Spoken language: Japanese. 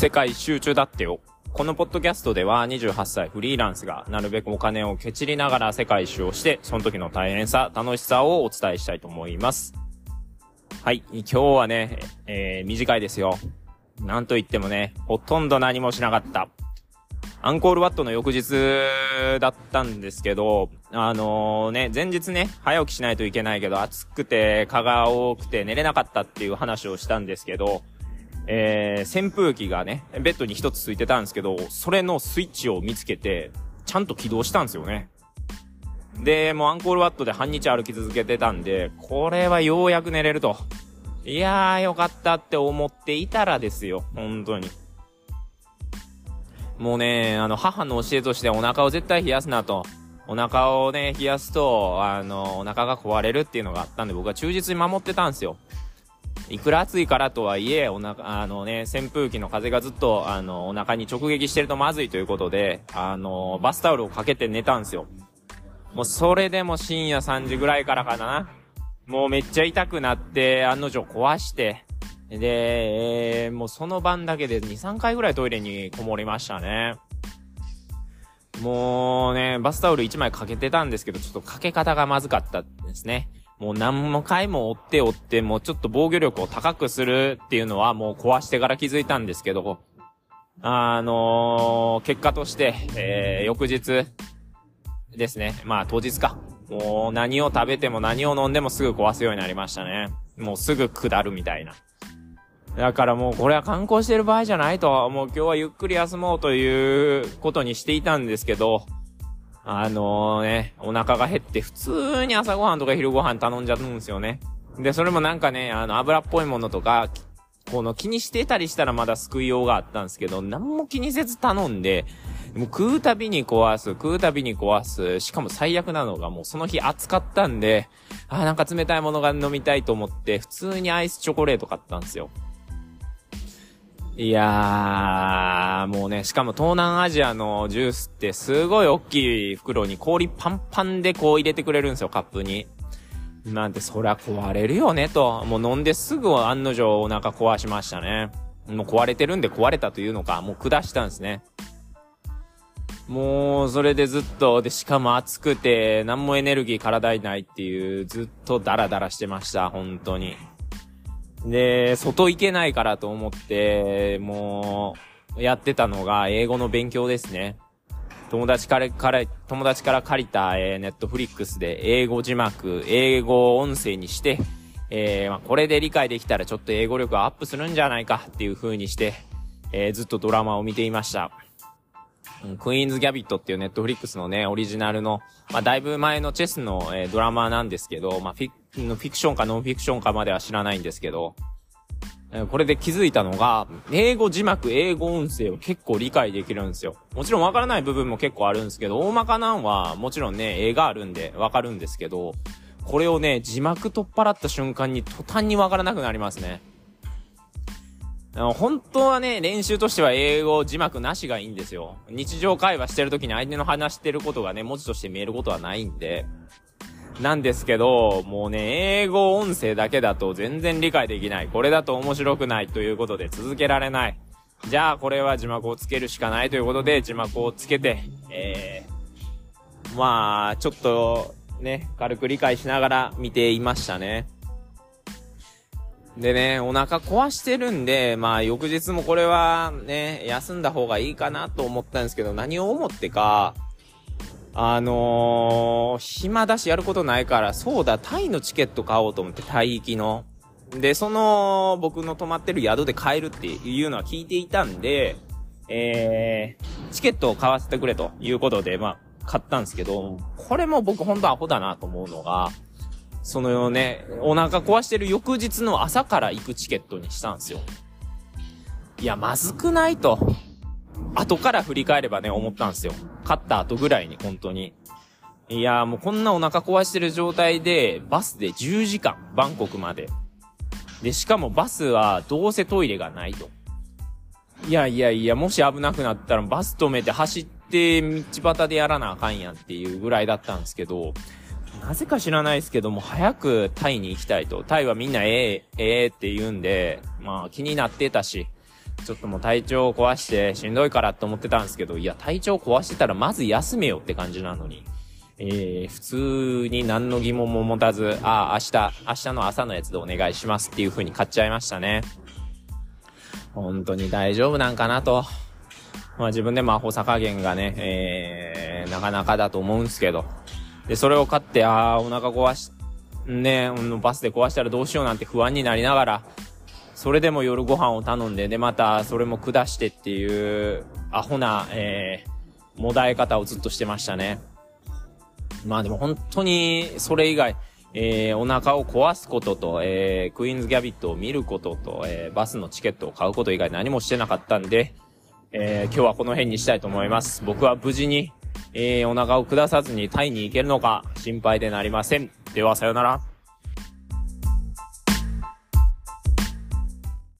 世界一周中だってよ。このポッドキャストでは28歳フリーランスがなるべくお金をケチりながら世界一周をして、その時の大変さ、楽しさをお伝えしたいと思います。はい、今日はね、えー、短いですよ。なんと言ってもね、ほとんど何もしなかった。アンコールワットの翌日だったんですけど、あのー、ね、前日ね、早起きしないといけないけど、暑くて、蚊が多くて寝れなかったっていう話をしたんですけど、えー、扇風機がね、ベッドに一つついてたんですけど、それのスイッチを見つけて、ちゃんと起動したんですよね。で、もうアンコールワットで半日歩き続けてたんで、これはようやく寝れると。いやーよかったって思っていたらですよ、本当に。もうね、あの、母の教えとしてお腹を絶対冷やすなと。お腹をね、冷やすと、あの、お腹が壊れるっていうのがあったんで、僕は忠実に守ってたんですよ。いくら暑いからとはいえ、お腹、あのね、扇風機の風がずっと、あの、お腹に直撃してるとまずいということで、あの、バスタオルをかけて寝たんですよ。もうそれでも深夜3時ぐらいからかな。もうめっちゃ痛くなって、案の定壊して、で、えー、もうその晩だけで2、3回ぐらいトイレにこもりましたね。もうね、バスタオル1枚かけてたんですけど、ちょっとかけ方がまずかったですね。もう何回も追って追って、もうちょっと防御力を高くするっていうのはもう壊してから気づいたんですけど、あのー、結果として、えー、翌日ですね。まあ当日か。もう何を食べても何を飲んでもすぐ壊すようになりましたね。もうすぐ下るみたいな。だからもうこれは観光してる場合じゃないと、もう今日はゆっくり休もうということにしていたんですけど、あのー、ね、お腹が減って普通に朝ごはんとか昼ごはん頼んじゃうんですよね。で、それもなんかね、あの、油っぽいものとか、この気にしてたりしたらまだ救いようがあったんですけど、何も気にせず頼んで、もう食うたびに壊す、食うたびに壊す、しかも最悪なのがもうその日暑かったんで、あ、なんか冷たいものが飲みたいと思って、普通にアイスチョコレート買ったんですよ。いやー、もうね、しかも東南アジアのジュースってすごい大きい袋に氷パンパンでこう入れてくれるんですよ、カップに。なんて、そりゃ壊れるよね、と。もう飲んですぐ案の定お腹壊しましたね。もう壊れてるんで壊れたというのか、もう下したんですね。もう、それでずっと、で、しかも暑くて、何もエネルギー体にないっていう、ずっとダラダラしてました、本当に。で、外行けないからと思って、もう、やってたのが英語の勉強ですね。友達から、から、友達から借りた、えー、ネットフリックスで英語字幕、英語音声にして、えー、まあ、これで理解できたらちょっと英語力がアップするんじゃないかっていう風にして、えー、ずっとドラマを見ていました。クイーンズ・ギャビットっていうネットフリックスのね、オリジナルの、まあ、だいぶ前のチェスの、えー、ドラマなんですけど、まあ、フィフィクションかノンフィクションかまでは知らないんですけど、えー、これで気づいたのが、英語字幕、英語音声を結構理解できるんですよ。もちろんわからない部分も結構あるんですけど、大まかなんは、もちろんね、映画あるんでわかるんですけど、これをね、字幕取っ払った瞬間に途端にわからなくなりますね。本当はね、練習としては英語字幕なしがいいんですよ。日常会話してる時に相手の話してることがね、文字として見えることはないんで。なんですけど、もうね、英語音声だけだと全然理解できない。これだと面白くないということで続けられない。じゃあ、これは字幕をつけるしかないということで、字幕をつけて、えー、まあ、ちょっと、ね、軽く理解しながら見ていましたね。でね、お腹壊してるんで、まあ翌日もこれはね、休んだ方がいいかなと思ったんですけど、何を思ってか、あのー、暇だしやることないから、そうだ、タイのチケット買おうと思って、タイ行きの。で、その、僕の泊まってる宿で買えるっていうのは聞いていたんで、えー、チケットを買わせてくれということで、まあ、買ったんですけど、これも僕ほんとアホだなと思うのが、そのよね、お腹壊してる翌日の朝から行くチケットにしたんですよ。いや、まずくないと。後から振り返ればね、思ったんですよ。勝った後ぐらいに、本当に。いや、もうこんなお腹壊してる状態で、バスで10時間、バンコクまで。で、しかもバスはどうせトイレがないと。いやいやいや、もし危なくなったらバス止めて走って道端でやらなあかんやんっていうぐらいだったんですけど、なぜか知らないですけども、早くタイに行きたいと。タイはみんなええ、ええって言うんで、まあ気になってたし、ちょっともう体調を壊してしんどいからって思ってたんですけど、いや、体調壊してたらまず休めよって感じなのに。えー、普通に何の疑問も持たず、ああ、明日、明日の朝のやつでお願いしますっていう風に買っちゃいましたね。本当に大丈夫なんかなと。まあ自分でもアホさ加減がね、えー、なかなかだと思うんですけど。で、それを買って、ああ、お腹壊し、ね、バスで壊したらどうしようなんて不安になりながら、それでも夜ご飯を頼んで、で、またそれも下してっていう、アホな、えー、もだえ方をずっとしてましたね。まあでも本当に、それ以外、えー、お腹を壊すことと、えー、クイーンズギャビットを見ることと、えー、バスのチケットを買うこと以外何もしてなかったんで、えー、今日はこの辺にしたいと思います。僕は無事に、えー、お腹を下さずにタイに行けるのか心配でなりません。ではさよなら。